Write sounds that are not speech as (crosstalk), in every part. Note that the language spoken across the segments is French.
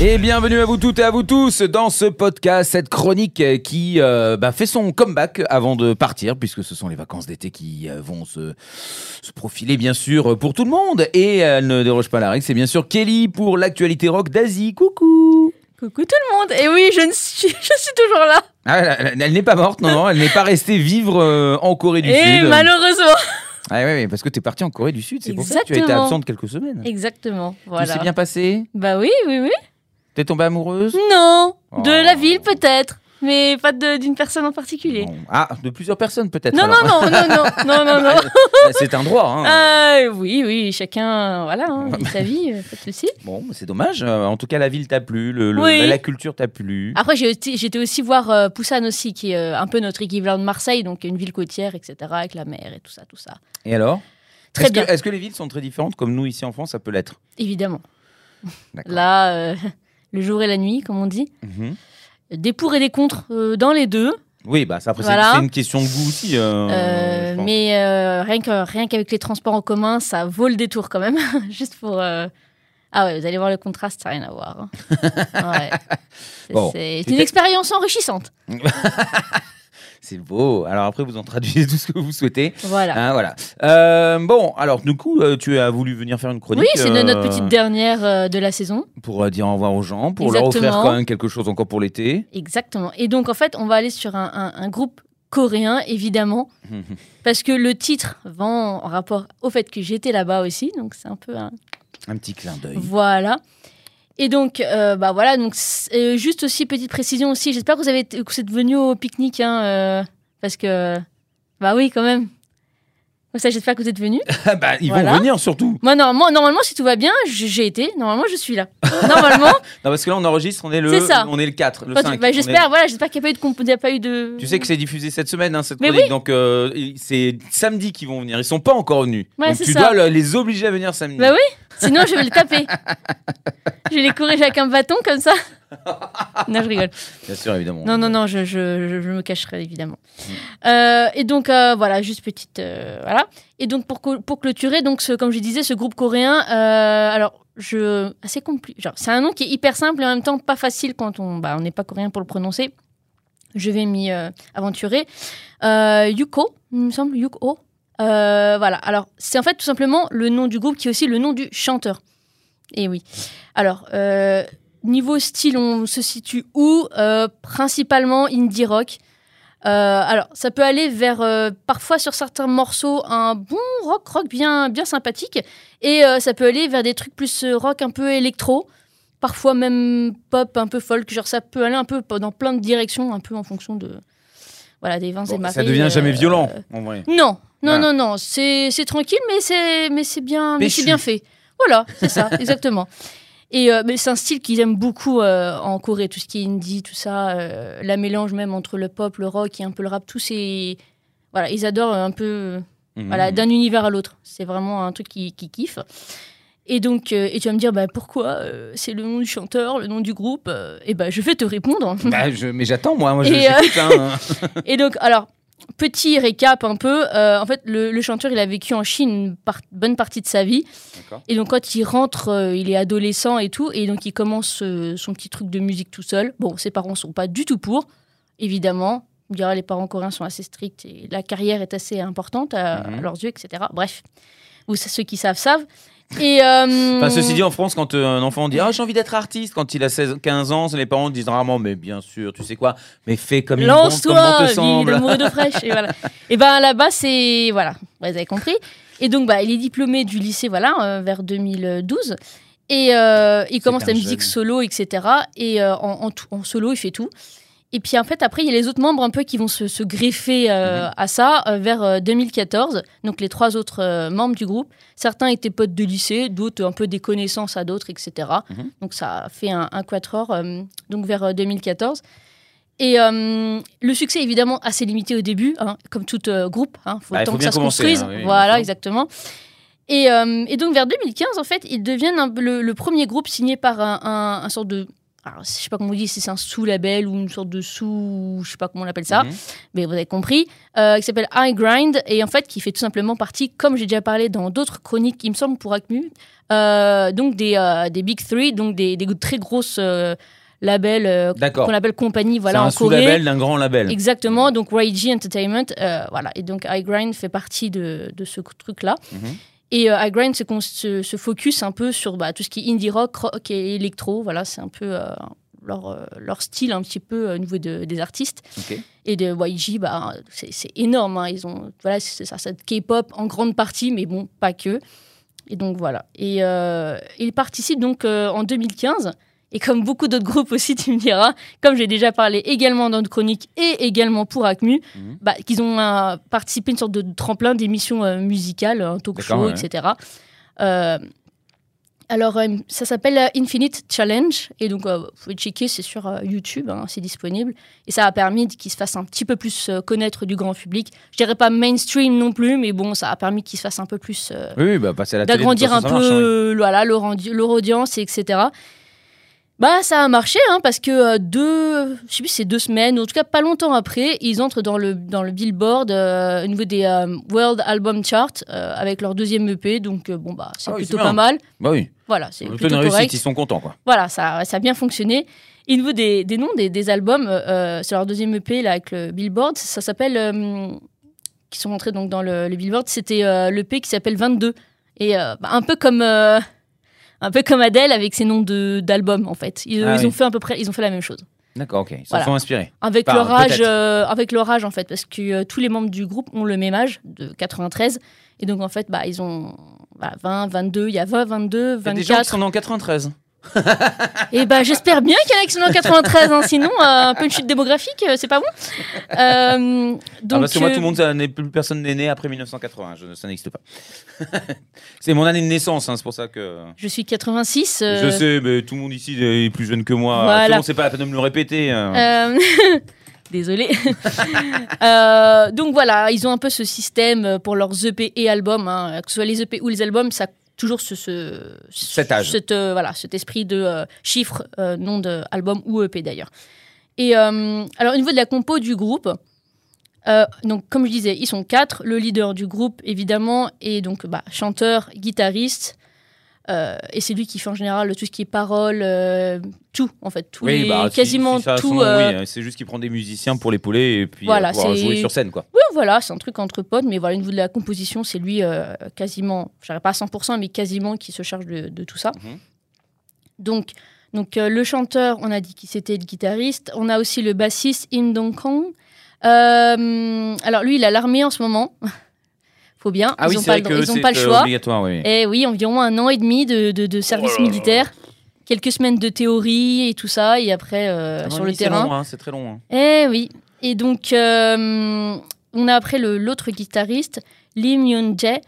Et bienvenue à vous toutes et à vous tous dans ce podcast, cette chronique qui euh, bah, fait son comeback avant de partir, puisque ce sont les vacances d'été qui euh, vont se, se profiler bien sûr pour tout le monde. Et elle ne déroge pas la règle, c'est bien sûr Kelly pour l'actualité rock d'Asie. Coucou Coucou tout le monde Et oui, je, ne suis, (laughs) je suis toujours là Ah, elle, elle- elle n'est pas morte, non, non, elle n'est pas restée vivre euh, en Corée du Et Sud. malheureusement Ah ouais, parce que tu es partie en Corée du Sud, c'est pour ça que tu as été absente quelques semaines. Exactement, Tout voilà. s'est bien passé? Bah oui, oui, oui. T'es tombée amoureuse Non De Oh. la ville peut-être, mais pas d'une personne en particulier. Bon. Ah, de plusieurs personnes peut-être Non, non, non, non, non, non, non, non. (laughs) c'est un droit. Hein. Euh, oui, oui, chacun, voilà, hein, (laughs) vit sa vie, euh, pas de souci. Bon, c'est dommage. Euh, En tout cas, la ville t'a plu, le, le- Oui. la culture t'a plu. Après, j'étais aussi voir euh, Poussan aussi, qui est euh, un peu notre équivalent de Marseille, donc une ville côtière, etc., avec la mer et tout ça, tout ça. Et alors? Très Est-ce bien, Que, est-ce que les villes sont très différentes comme nous ici en France, ça peut l'être? Évidemment. Là, le jour et la nuit, comme on dit. Mhm. Des pour et des contre euh, dans les deux. Oui, bah ça après c'est- Voilà. c'est une question de goût aussi. euh, Euh, mais rien que- rien qu'avec les transports en commun, ça vaut le détour quand même. (laughs) Juste pour. Ah ouais, vous allez voir le contraste, ça n'a rien à voir. hein. (laughs) Ouais. C'est- Bon. C'est C'était- une expérience enrichissante. (laughs) C'est beau. Alors après, vous en traduisez tout ce que vous souhaitez. Voilà. Hein, voilà. Euh, bon, alors du coup, euh, tu as voulu venir faire une chronique. oui, c'est no- notre euh, petite dernière de la saison. Pour dire au revoir aux gens, pour leur offrir quand même quelque chose encore pour l'été. Exactement. Et donc, en fait, on va aller sur un, un- un groupe coréen, évidemment, (laughs) parce que le titre va en rapport au fait que j'étais là-bas aussi. Donc, c'est un peu un, Un petit clin d'œil. Voilà. Et donc, euh, bah voilà, donc euh, juste aussi petite précision aussi. J'espère que vous avez que vous êtes venu au pique-nique, hein, euh, parce que bah oui, quand même. Comme ça, j'espère que vous êtes venu. (laughs) bah, ils Voilà. vont venir surtout. Moi, normalement, normalement, si tout va bien, j'ai été. Normalement, je suis là. Normalement. (laughs) Non, parce que là, on enregistre, on est le, ça. on est le 4, le Enfin, 5. bah, est- j'espère, voilà, j'espère qu'il n'y a a pas eu de. Tu sais que c'est diffusé cette semaine, hein, cette Mais chronique. Donc, euh, c'est samedi qu'ils vont venir. Ils sont pas encore venus. Ouais, donc, tu ça. dois le- les obliger à venir samedi. Bah oui, sinon je vais le taper. je vais les courir avec un bâton comme ça. (laughs) (laughs) non, je rigole. Bien sûr, évidemment. Non, non, non, je, je, je, je me cacherai évidemment. Euh, et donc, euh, voilà, juste petite. euh, voilà. Et donc, pour, pour clôturer, donc, ce, comme je disais, ce groupe coréen, alors, je. Assez compliqué. Genre, c'est un nom qui est hyper simple et en même temps pas facile quand on bah, on n'est pas coréen pour le prononcer. Je vais m'y aventurer. Yuko, il me semble, Yuko. Voilà, alors, c'est en fait tout simplement le nom du groupe qui est aussi le nom du chanteur. Et oui. Alors, niveau style, on se situe où Euh, Principalement indie rock? Euh, alors, ça peut aller vers euh, parfois sur certains morceaux un bon rock, rock bien, bien sympathique, et ça peut aller vers des trucs plus rock un peu électro, parfois même pop un peu folk. Genre, ça peut aller un peu dans plein de directions, un peu en fonction de voilà des vents Bon, et marées. ça devient jamais violent, en vrai. non, non, Ah. non, non, c'est tranquille, mais c'est mais c'est bien, mais c'est bien fait. Voilà, c'est ça, (laughs) exactement. Et euh, mais c'est un style qu'ils aiment beaucoup euh, en Corée, tout ce qui est indie, tout ça, euh, la mélange même entre le pop, le rock et un peu le rap, tout c'est voilà, ils adorent un peu Mhm. voilà d'un univers à l'autre. C'est vraiment un truc qui, qui kiffe. Et donc, euh, et tu vas me dire, bah, pourquoi c'est le nom du chanteur, le nom du groupe Et ben, je vais te répondre. Bah, je- mais j'attends, moi. moi je, Et, hein. (laughs) Et donc, alors, petit récap un peu. euh, en fait, le, le chanteur, il a vécu en Chine une par- bonne partie de sa vie. Et donc, quand il rentre, euh, il est adolescent et tout. Et donc, il commence euh, son petit truc de musique tout seul. Bon, ses parents sont pas du tout pour, évidemment. On dira, les parents coréens sont assez stricts et la carrière est assez importante à, Mhm. à leurs yeux, etc. Bref, vous, ceux qui savent, savent. Et, euh, Enfin, ceci dit, en France, quand euh, un enfant dit Ah, j'ai envie d'être artiste, quand il a 16, 15 ans, les parents disent rarement Mais bien sûr, tu sais quoi, mais fais comme il bon, comme Lance-toi, te semble. d'amoureux d'eau (laughs) fraîche. Et voilà. Et ben là-bas, c'est voilà, vous avez compris. Et donc, bah, il est diplômé du lycée, voilà, euh, vers 2012. Et euh, il commence la musique jeune. solo, etc. Et en, en tout- en solo, il fait tout. Et puis en fait, après, il y a les autres membres un peu qui vont se, se greffer euh, Mhm. à ça euh, vers euh, 2014. Donc les trois autres euh, membres du groupe. Certains étaient potes de lycée, d'autres un peu des connaissances à d'autres, etc. Mhm. Donc ça a fait un, un quatuor euh, donc vers euh, 2014. Et euh, le succès, évidemment, assez limité au début, hein, comme tout euh, groupe. Il faut Bah, le temps faut que ça se construise. hein, oui, voilà, exactement. Et, euh, et donc vers 2015, en fait, ils deviennent un le, le premier groupe signé par un, un, un sorte de... Alors, je sais pas comment on dit, si c'est un sous-label ou une sorte de sous... Je sais pas comment on appelle ça, Mhm. mais vous avez compris, euh, qui s'appelle High Grind, et en fait, qui fait tout simplement partie, comme j'ai déjà parlé dans d'autres chroniques, il me semble, pour Acmu, euh, donc des, euh, des Big Three, donc des, des très grosses euh, labels qu'on appelle compagnie, voilà, en un Corée. sous-label d'un grand label. Exactement, donc YG Entertainment, voilà, et donc iGrind fait partie de, de ce truc-là. Mhm. Et euh, iGrind se, con- se, se focus un peu sur bah, tout ce qui est indie rock, rock et électro, voilà, c'est un peu euh, leur, euh, leur style un petit peu au niveau de- des artistes. Et de YG, bah, c'est énorme, hein, ils ont, voilà, c'est ça, c'est K-pop en grande partie, mais bon, pas que. Et donc voilà. Et euh, ils participent donc euh, en 2015. Et comme beaucoup d'autres groupes aussi, (laughs) tu me diras, comme j'ai déjà parlé également dans notre chronique et également pour Acmu, Mhm. bah, qu'ils ont euh, participé à une sorte de tremplin d'émissions euh, musicales, un talk D'accord, show, ouais. etc. Euh, alors, euh, ça s'appelle Infinite Challenge. Et donc, vous pouvez checker, c'est sur YouTube, hein, c'est disponible. Et ça a permis qu'ils se fassent un petit peu plus connaître du grand public. Je dirais pas mainstream non plus, mais bon, ça a permis qu'ils se fassent un peu plus Oui, oui, bah passer à la d'agrandir un marche, hein, peu voilà, leur, leur audience, etc. Bah, ça a marché, hein, parce que euh, deux, je sais plus, c'est deux semaines, ou en tout cas pas longtemps après, ils entrent dans le, dans le Billboard euh, au niveau des euh, World Album Chart euh, avec leur deuxième EP, donc bon, bah, c'est Ah oui, plutôt pas mal. Bah oui. Voilà, c'est Plutôt une plutôt réussite, correct. ils sont contents, quoi. Voilà, ça, ça a bien fonctionné. Au niveau des, des noms des, des albums, c'est leur deuxième EP là, avec le Billboard. Ça s'appelle. qui sont rentrés donc dans le, le Billboard, c'était l'EP qui s'appelle 22. Et bah, un peu comme. Un peu comme Adele avec ses noms de- d'albums en fait. Ils, Ah ils oui. ont fait à peu près, ils ont fait la même chose. D'accord, ok. Ils se Voilà. sont inspirés. Avec Enfin, leur âge, euh, avec leur âge en fait, parce que euh, tous les membres du groupe ont le même âge, de 93. Et donc en fait, bah, ils ont bah, 20, 22, il y a 20, 22, Il y a des gens qui 24. sont en 93. Et bah, j'espère bien qu'il y en a qui sont en 93, hein, sinon euh, un peu une chute démographique, euh, c'est pas bon. Euh, donc, ah, parce que moi, euh, tout le monde, plus personne n'est né après 1980. Je, ça n'existe pas. (laughs) c'est mon année de naissance, hein, c'est pour ça que. je suis 86. euh, Je sais, mais tout le monde ici est plus jeune que moi. Voilà. C'est pas la peine de me le répéter. hein. Euh. (laughs) (laughs) Euh, donc voilà, ils ont un peu ce système pour leurs EP et albums, hein, que ce soit les EP ou les albums, ça toujours ce, ce- Cet âge. cette, euh, voilà, cet esprit de euh, chiffre, euh, nom d'album ou EP d'ailleurs. Et euh, alors au niveau de la compo du groupe, euh, donc comme je disais, ils sont quatre. Le leader du groupe évidemment est donc bah, chanteur, guitariste. Euh, et c'est lui qui fait en général tout ce qui est paroles, euh, tout en fait, tous Oui, les- bah, si- quasiment si ça a son tout. euh, oui, hein, c'est juste qu'il prend des musiciens pour l'épauler et puis Voilà, euh, pouvoir c'est- jouer sur scène, quoi. Oui, voilà, c'est un truc entre potes, mais voilà, au niveau de la composition, c'est lui euh, quasiment, je dirais pas à 100%, mais quasiment qui se charge de, de tout ça. Mhm. Donc, donc euh, le chanteur, on a dit qu'il c'était le guitariste. On a aussi le bassiste Im Dong Kong. Euh, alors lui, il a l'armée en ce moment. (laughs) Faut bien. Ah ils oui, n'ont c'est pas, le, ils ont pas le choix. obligatoire, oui. Et oui, environ un an et demi de, de- de service Oh militaire. Quelques semaines de théorie et tout ça, et après euh, sur et le c'est terrain. long, hein, C'est très long. hein. Eh oui. Et donc, euh, on a après l'autre guitariste, Lee Myun-jae,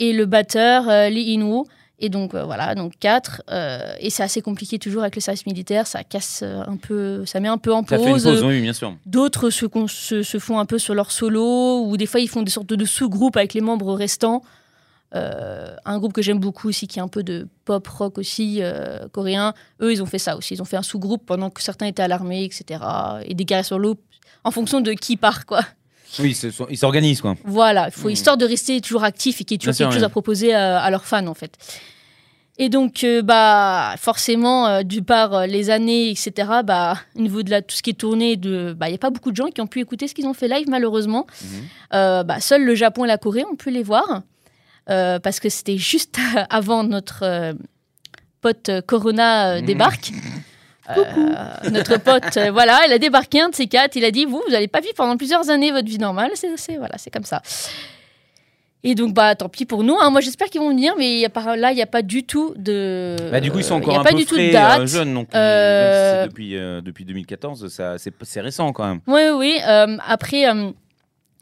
et le batteur, euh, Lee In-woo. Et donc, euh, voilà, donc quatre. euh, et c'est assez compliqué toujours avec le service militaire. Ça casse euh, un peu, ça met un peu en Ça pause. pause, oui, bien sûr. D'autres se, con- se, se font un peu sur leur solo, ou des fois ils font des sortes de sous-groupes avec les membres restants. Euh, un groupe que j'aime beaucoup aussi, qui est un peu de pop rock aussi, coréen, eux ils ont fait ça aussi. Ils ont fait un sous-groupe pendant que certains étaient à l'armée, etc. Et des guerres sur l'eau, en fonction de qui part, quoi. Oui, ils s'organisent, quoi. Voilà, il faut Mhm. histoire de rester toujours actif et qu'il y ait toujours Bien sûr, quelque chose oui. à proposer à, à leurs fans en fait. Et donc, euh, bah, forcément, euh, du par euh, les années, etc., bah, au niveau de la, tout ce qui est tourné, de, bah, il n'y a pas beaucoup de gens qui ont pu écouter ce qu'ils ont fait live, malheureusement. Mhm. Bah, seul le Japon et la Corée ont pu les voir, parce que c'était juste (laughs) avant notre pote Corona Mhm. débarque. (laughs) Euh, notre pote, voilà, il a débarqué un de ces quatre. Il a dit Vous, vous n'allez pas vivre pendant plusieurs années votre vie normale. C'est voilà, c'est comme ça. Et donc, bah, tant pis pour nous. hein. Moi, j'espère qu'ils vont venir, mais y a là, il n'y a pas du tout de. Bah, du coup, ils sont il encore y a un pas peu du tout frais, de date. euh, jeunes, donc Euh, si depuis, euh, depuis 2014, ça, c'est, récent quand même. Oui, oui. euh, après, euh,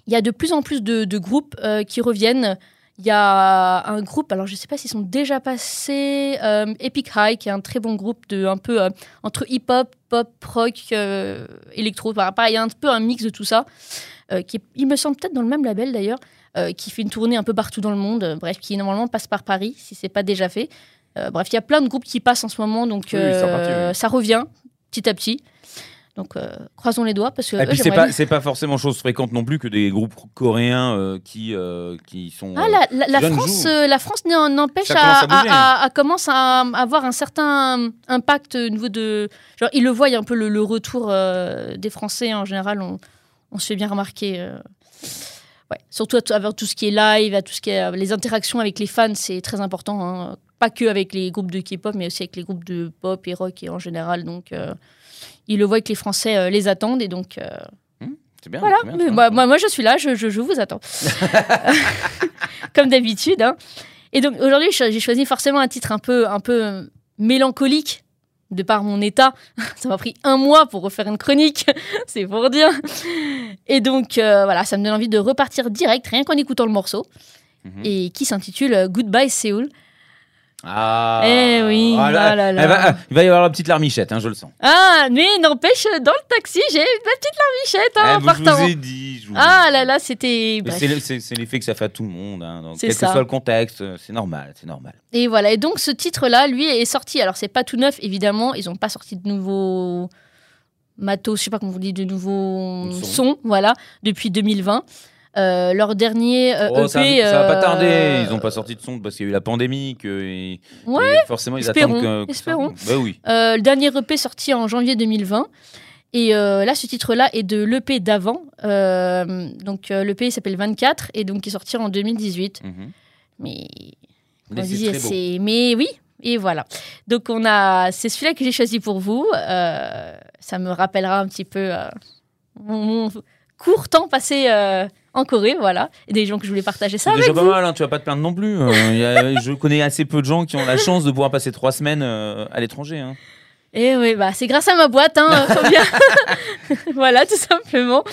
il y a de plus en plus de, de groupes euh, qui reviennent. Il y a un groupe, alors je ne sais pas s'ils sont déjà passés, euh, Epic High, qui est un très bon groupe de un peu euh, entre hip-hop, pop, rock, euh, électro. Enfin, il y a un peu un mix de tout ça, euh, qui est, il me semble peut-être dans le même label d'ailleurs. Euh, qui fait une tournée un peu partout dans le monde. euh, bref, qui normalement passe par Paris, si c'est pas déjà fait. Euh, bref, il y a plein de groupes qui passent en ce moment, donc Oui, euh, oui. ça revient petit à petit. Donc, euh, croisons les doigts parce que Et puis c'est pas, pas forcément chose fréquente non plus que des groupes coréens euh, qui, euh, qui sont. Ah, la, la- la jeunes France, euh, la France n'empêche à, commence à hein. à- commence à avoir un certain impact au niveau de. Genre, ils le voient un peu le, le retour euh, des Français en général. On, on se fait bien remarquer. Ouais. Surtout à, t- avec tout ce qui est live, à tout ce qui est euh, les interactions avec les fans, c'est très important. hein. Pas que avec les groupes de K-pop, mais aussi avec les groupes de pop et rock et en général. Donc, euh, ils le voient que les Français euh, les attendent et donc. euh, c'est bien. voilà, bien, mais moi, moi, moi, je suis là, je, je- je vous attends. (laughs) (laughs) Comme d'habitude. hein. Et donc aujourd'hui, j'ai choisi forcément un titre un peu, un peu mélancolique, de par mon état. (laughs) Ça m'a pris un mois pour refaire une chronique, (laughs) c'est pour dire. Et donc euh, voilà, ça me donne envie de repartir direct, rien qu'en écoutant le morceau, Mhm. et qui s'intitule euh, Goodbye Seoul. Ah. Eh oui, Ah là, ah là là. elle va- il va y avoir la petite larmichette, hein, je le sens. Ah, mais n'empêche, dans le taxi, j'ai une petite larmichette hein, Eh, en je partant. vous ai dit. je vous Ah dit. là là, c'était. C'est le- C'est c'est l'effet que ça fait à tout le monde. Hein, donc, quel ça. que soit le contexte, euh, c'est normal, c'est normal. Et voilà, et donc ce titre-là, lui, est sorti. Alors, c'est pas tout neuf, évidemment. Ils n'ont pas sorti de nouveaux matos, je sais pas comment vous dites, de nouveaux Son. sons, voilà, depuis 2020. Euh, leur dernier euh, Oh, ça, EP. ça va pas euh, tarder. Ils n'ont pas sorti de son parce qu'il y a eu la pandémie. Que, et, Ouais, et forcément, ils espérons, attendent que. que ça- espérons. Bah oui. Euh, le dernier EP sorti en janvier 2020. Et euh, là, ce titre-là est de l'EP d'avant. Euh, donc, euh, l'EP s'appelle 24 et donc il est sorti en 2018. Mhm. Mais Mais c'est disait, Mais oui, et voilà. Donc on a, c'est celui-là que j'ai choisi pour vous. Euh, ça me rappellera un petit peu euh, mon, mon court temps passé euh, en Corée, voilà. Et des gens que je voulais partager ça C'est déjà pas vous. mal, hein, tu vas pas te plaindre non plus. Euh, y a- (laughs) je connais assez peu de gens qui ont la chance de pouvoir passer trois semaines euh, à l'étranger. hein. Et oui, bah c'est grâce à ma boîte, hein, (laughs) (laughs) voilà, tout simplement.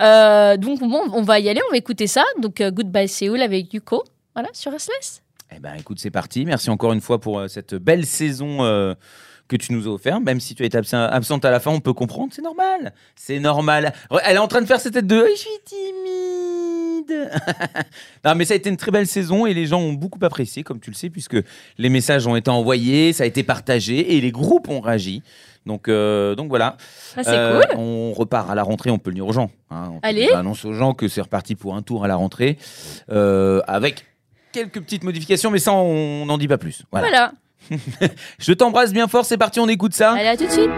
Euh, donc bon, on va y aller, on va écouter ça. Donc euh, Goodbye Seoul avec Yuko, voilà, sur SLS. Eh ben, écoute, c'est parti. Merci encore une fois pour euh, cette belle saison euh, que tu nous as offert. Même si tu as été absent- absente à la fin, on peut comprendre. C'est normal. C'est normal. Elle est en train de faire cette tête de je suis timide. (laughs) non, mais ça a été une très belle saison et les gens ont beaucoup apprécié, comme tu le sais, puisque les messages ont été envoyés, ça a été partagé et les groupes ont réagi. Donc, euh, donc voilà. Ah, c'est Euh, cool. On repart à la rentrée, on peut le dire aux gens. hein. On Allez. déjà annoncer aux gens que c'est reparti pour un tour à la rentrée euh, avec quelques petites modifications, mais ça, on n'en dit pas plus. Voilà. Voilà. (laughs) Je t'embrasse bien fort, c'est parti, on écoute ça. Allez, à tout de suite.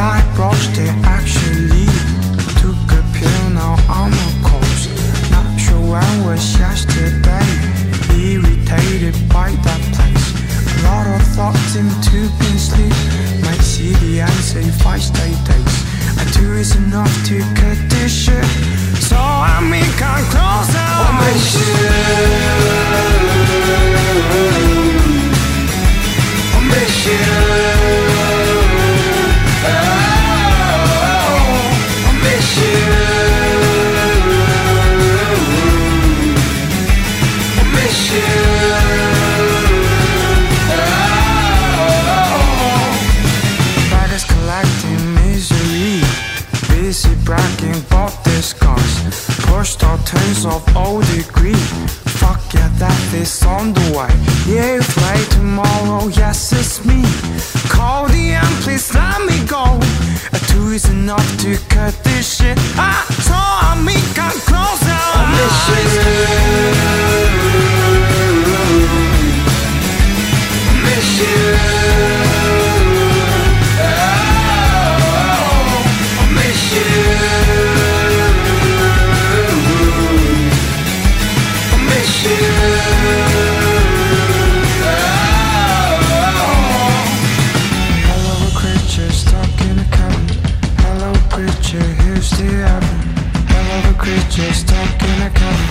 I brushed it actually. Took a pill, now I'm a. Not sure when was yesterday. Irritated by that place. A lot of thoughts. Might see the answer if I stay is enough to cut shit. So I closer. Bragging about scars Pushed all turns of all degree Yeah, that is on the way. Yeah, if late tomorrow, yes, it's me. Call the end, please let me go. A two is enough to cut this shit. I saw me come closer. I miss you Hello, Hello, creature, here's the evidence. creature stuck in a cabin.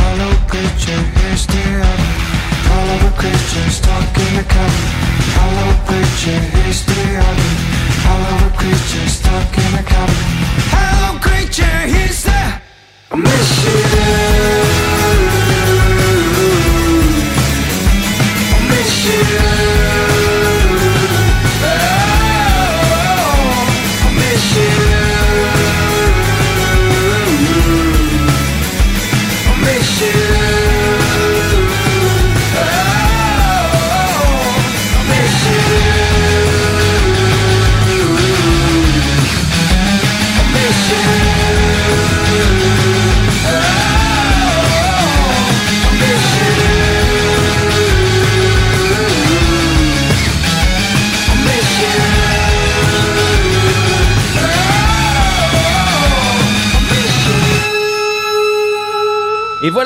Hello creature, here's the oven. Hello creature stuck in a cabin. Hello creature, here's the oven. Hello creature stuck in a cabin. Hello creature, here's the I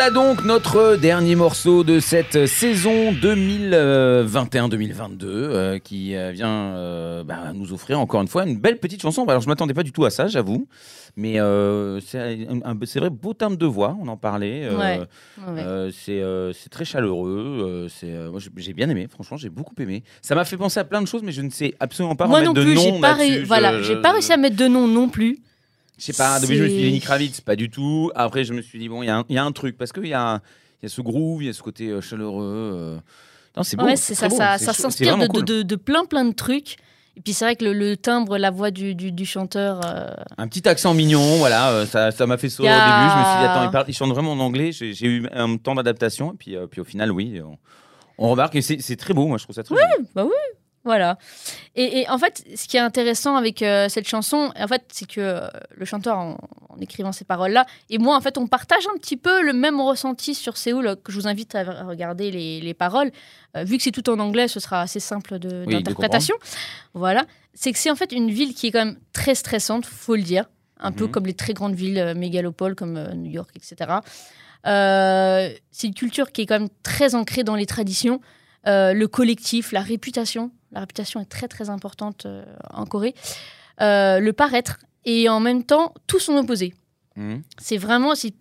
voilà donc notre dernier morceau de cette saison 2021-2022 euh, qui euh, vient euh, bah, nous offrir encore une fois une belle petite chanson. Alors je m'attendais pas du tout à ça, j'avoue, mais euh, c'est un- un- c'est vrai beau timbre de voix, on en parlait. Ouais. Ouais. c'est très chaleureux. j'ai- bien aimé, franchement, j'ai beaucoup aimé. Ça m'a fait penser à plein de choses, mais je ne sais absolument pas Moi non de plus, j'ai pas, ré- voilà, je- pas réussi à mettre de nom non plus. Je sais pas, je me suis dit Lenny Kravitz, pas du tout. Après, je me suis dit, bon, il y, a un- il y a un truc, parce qu'il y a, y a ce groove, il y a ce côté euh, chaleureux. euh. Non, c'est beau. ouais, c'est ça, beau, ça, s'inspire de, vraiment cool. de, de- de plein plein de trucs. Et puis c'est vrai que le, le timbre, la voix du, du, du chanteur. euh, Un petit accent mignon, voilà, ça ça m'a fait sourire a- au début. Je me suis dit, attends, il, parle- il chante vraiment en anglais. J'ai eu un temps d'adaptation, et puis, puis au final, oui, on, on remarque, et c'est très beau, moi, je trouve ça très joli. Bah oui, voilà. Et, et en fait, ce qui est intéressant avec euh, cette chanson, en fait, c'est que euh, le chanteur, en, en écrivant ces paroles-là, et moi, en fait, on partage un petit peu le même ressenti sur Séoul, euh, que je vous invite à regarder les, les paroles. Euh, vu que c'est tout en anglais, ce sera assez simple Oui, d'interprétation. voilà. C'est que c'est en fait une ville qui est quand même très stressante, faut le dire. Un peu Mhm. comme les très grandes villes mégalopoles comme New York, etc. C'est une culture qui est quand même très ancrée dans les traditions. Euh, le collectif, la réputation. La réputation est très très importante euh, en Corée. Euh, le paraître et en même temps tout son opposé. Mhm. C'est vraiment, c'est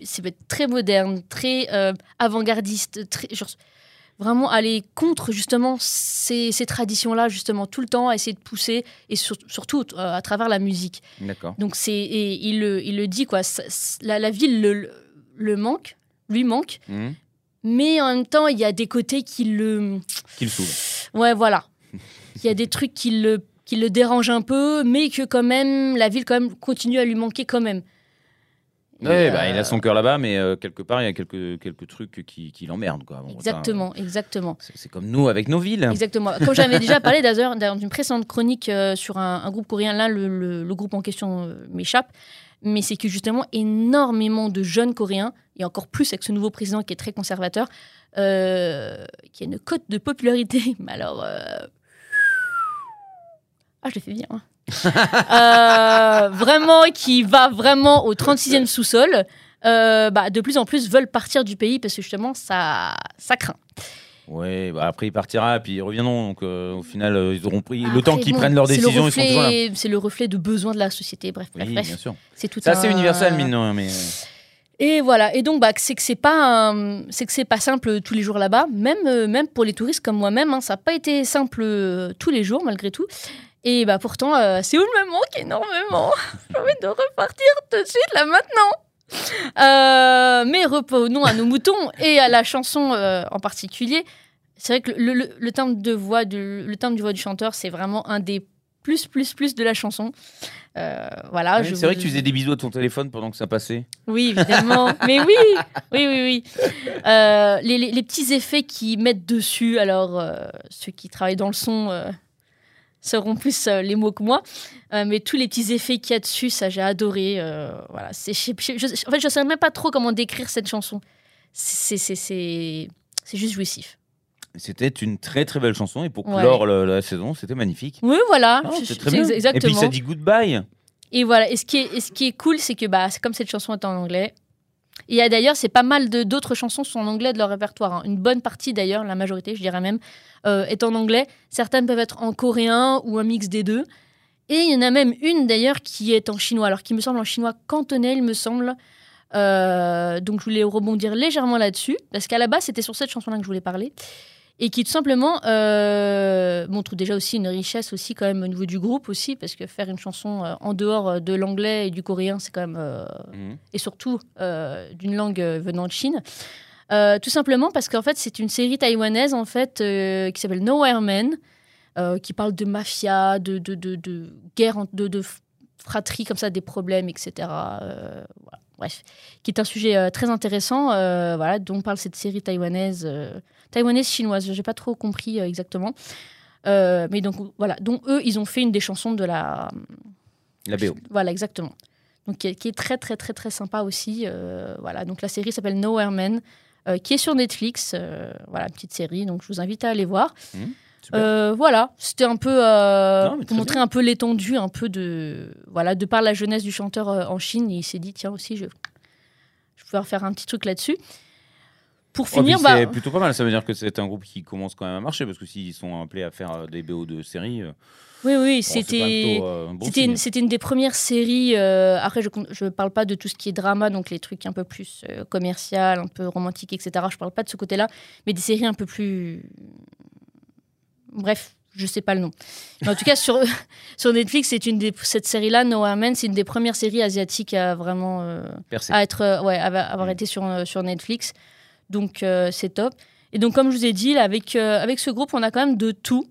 très moderne, très avant-gardiste, très, genre, vraiment aller contre justement ces, ces traditions-là, justement tout le temps, essayer de pousser et sur- surtout euh, à travers la musique. D'accord. Donc c'est, et il le, il le dit quoi, ça- la, la ville le, le manque, lui manque, Mhm. Mais en même temps il y a des côtés qui le, Qu'il saoule. Ouais, voilà. Il y a des trucs qui le, qui le dérangent un peu, mais que quand même, la ville quand même continue à lui manquer quand même. Ouais, bah, euh, il a son cœur là-bas, mais euh, quelque part, il y a quelques, quelques trucs qui, qui l'emmerdent. quoi. Bon, ça, Exactement, exactement. c'est comme nous avec nos villes. Exactement. Comme j'avais déjà (laughs) parlé d'ailleurs dans une précédente chronique euh, sur un, un groupe coréen, là, le, le- le groupe en question euh, m'échappe, mais c'est que justement, énormément de jeunes Coréens, et encore plus avec ce nouveau président qui est très conservateur, euh, qui a une cote de popularité, (laughs) mais alors. euh, Ah, je le fais bien. hein. (laughs) Euh, vraiment, qui va vraiment au 36e sous-sol. bah, de plus en plus veulent partir du pays parce que justement, ça, ça craint. Ouais, bah après il partira, puis ils reviendront. Donc euh, au final, euh, ils auront pris le temps qu'ils bon, prennent leurs c'est le décisions, C'est le reflet de besoins de la société. Bref, bref, Oui, bref. bien sûr. C'est tout C'est assez un- universel, mine de rien, mais. euh, Et voilà. Et donc, bah, c'est que c'est pas, c'est que c'est pas simple tous les jours là-bas. Même, même pour les touristes comme moi-même, hein, ça n'a pas été simple tous les jours malgré tout. Et bah pourtant, euh, Séoul me manque énormément. (laughs) J'ai envie de repartir tout de suite là maintenant. Euh, mais revenons à nos moutons et à la chanson euh, en particulier. C'est vrai que le, le, le timbre de voix du, le timbre du voix du chanteur, c'est vraiment un des plus plus plus de la chanson. Euh, voilà. ouais, c'est vrai que tu faisais des bisous à ton téléphone pendant que ça passait. oui, évidemment. (laughs) Mais oui, oui, oui, oui. Euh, les, les- les petits effets qu'ils mettent dessus, alors euh, ceux qui travaillent dans le son sauront plus euh, les mots que moi, Euh, mais tous les petits effets qu'il y a dessus, ça j'ai adoré. euh, voilà, c'est, je, je- je- en fait, je sais même pas trop comment décrire cette chanson. C'est, c'est, c'est, c'est juste jouissif. C'était une très très belle chanson et pour Ouais. clore la saison, c'était magnifique. Oui, voilà. Je- c'est très bien. exa- Et puis Exactement. ça dit goodbye. Et voilà, et ce qui est, ce qui est cool, c'est que bah, c'est comme cette chanson est en anglais. Il y a d'ailleurs, c'est pas mal d'autres chansons sont en anglais de leur répertoire. hein. Une bonne partie d'ailleurs, la majorité, je dirais même, euh, est en anglais. Certaines peuvent être en coréen ou un mix des deux. Et il y en a même une d'ailleurs qui est en chinois, alors qui me semble en chinois cantonais, il me semble. Euh, donc je voulais rebondir légèrement là-dessus, parce qu'à la base c'était sur cette chanson-là que je voulais parler, et qui tout simplement euh, montre déjà aussi une richesse aussi quand même au niveau du groupe aussi, parce que faire une chanson euh, en dehors de l'anglais et du coréen, c'est quand même, euh, Mhm. et surtout euh, d'une langue euh, venant de Chine. Euh, tout simplement parce qu'en fait c'est une série taïwanaise en fait euh, qui s'appelle Nowhere euh, qui parle de mafia, de, de, de, de guerre, de, de fratrie comme ça, des problèmes, etc. Euh, voilà. Bref, qui est un sujet euh, très intéressant, euh, voilà, dont parle cette série taïwanaise, euh, taïwanaise chinoise. J'ai pas trop compris euh, exactement, Euh, mais donc voilà, dont eux ils ont fait une des chansons de la, La BO. voilà exactement. Donc qui est, qui est très très très très sympa aussi. euh, voilà, donc la série s'appelle Nowhere Man, euh, qui est sur Netflix. voilà, petite série, donc je vous invite à aller voir. Euh, voilà, c'était un peu euh, Non, pour montrer un peu l'étendue, un peu de voilà, de par la jeunesse du chanteur euh, en Chine, il s'est dit tiens aussi je je vais faire un petit truc là-dessus. Pour Oh, finir, bah, c'est plutôt pas mal. Ça veut dire que c'est un groupe qui commence quand même à marcher parce que s'ils sont appelés à faire des BO de séries, euh, oui oui, bon, c'était euh, bon C'était une, c'était une des premières séries. euh, après, je ne parle pas de tout ce qui est drama, donc les trucs un peu plus euh, commercial, un peu romantique, etc. Je parle pas de ce côté-là, mais des séries un peu plus. Bref, je sais pas le nom. Mais en tout cas, sur, (laughs) sur Netflix, c'est une des, cette série-là, No Man, c'est une des premières séries asiatiques à vraiment. euh, à être ouais à avoir Mm. été sur sur Netflix donc euh, c'est top. Et donc comme je vous ai dit avec euh, avec ce groupe on a quand même de tout.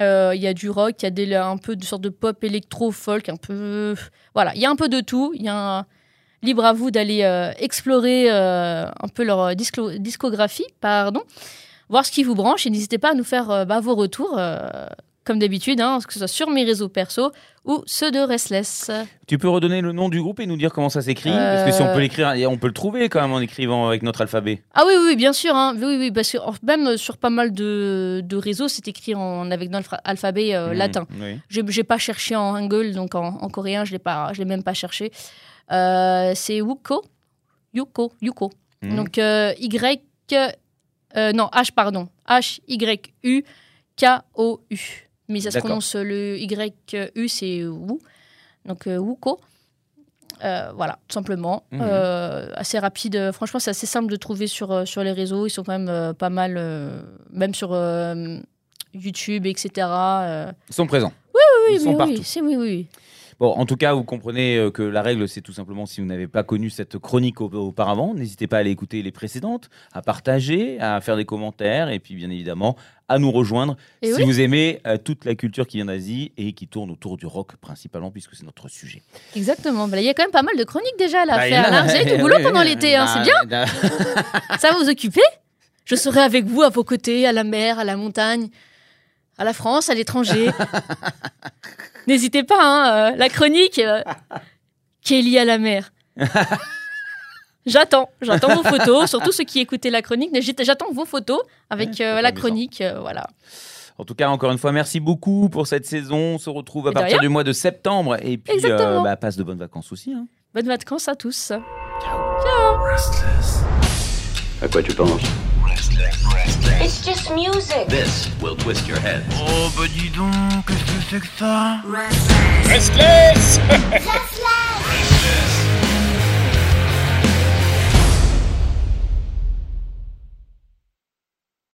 Euh, il y a du rock il y a des, un peu de sorte de pop électro folk un peu voilà. Il y a un peu de tout. Il y a un- libre à vous d'aller explorer un peu leur discographie pardon. Voir ce qui vous branche et n'hésitez pas à nous faire bah, vos retours comme d'habitude hein, que ce soit sur mes réseaux perso ou ceux de Restless Tu peux redonner le nom du groupe et nous dire comment ça s'écrit Parce que si on peut l'écrire, et on peut le trouver quand même en écrivant avec notre alphabet. Ah oui, oui, bien sûr. hein. Oui, oui, parce que même sur pas mal de, de réseaux, c'est écrit en, avec notre alphabet euh, Mhm, latin. oui. J'ai j'ai pas cherché en hangul, donc en, en coréen, je l'ai pas, je l'ai même pas cherché. Euh, c'est Wuko, Yuko, Yuko. Mhm. Donc euh, Y, euh, non H pardon, H Y U K O U. Mais ça se prononce le Y U, c'est Wu. Donc euh, Wuko. Euh, voilà, tout simplement. Mhm. Euh, assez rapide. Franchement, c'est assez simple de trouver sur, sur les réseaux. Ils sont quand même euh, pas mal, même sur YouTube, etc. Ils sont présents. oui, Ils sont partout. oui, c'est oui, oui. Bon, en tout cas, vous comprenez euh, que la règle, c'est tout simplement si vous n'avez pas connu cette chronique au- auparavant, n'hésitez pas à aller écouter les précédentes, à partager, à faire des commentaires et puis bien évidemment à nous rejoindre Et si oui. vous aimez euh, toute la culture qui vient d'Asie et qui tourne autour du rock principalement puisque c'est notre sujet. Exactement. Bah, Il y a quand même pas mal de chroniques déjà là, à Bah, faire. Là, vous avez du boulot (laughs) oui, pendant oui, l'été, hein, c'est bah, bien. bah, (laughs) Ça va vous occuper? Je serai avec vous à vos côtés, à la mer, à la montagne, à la France, à l'étranger. (laughs) N'hésitez pas, hein, euh, la chronique euh, (laughs) qui est liée à la mer. (laughs) J'attends, j'attends vos photos, surtout ceux qui écoutaient la chronique. J'attends vos photos avec euh, la chronique, euh, voilà. En tout cas, encore une fois, merci beaucoup pour cette saison. On se retrouve à partir du mois de septembre et puis bah, passe de bonnes vacances aussi. hein. Bonnes vacances à tous. À quoi tu penses? It's just music. This will twist your head. Oh but dis donc, qu'est-ce que c'est que ça Restless Restless (laughs)